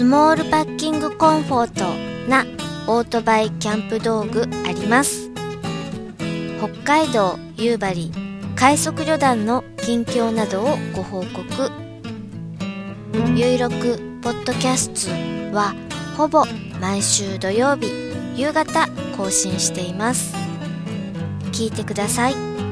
スモールパッキングコンフォートなオートバイキャンプ道具あります。北海道夕張快速旅団の近況などをご報告。ゆいろくポッドキャストはほぼ毎週土曜日夕方更新しています。聞いてください。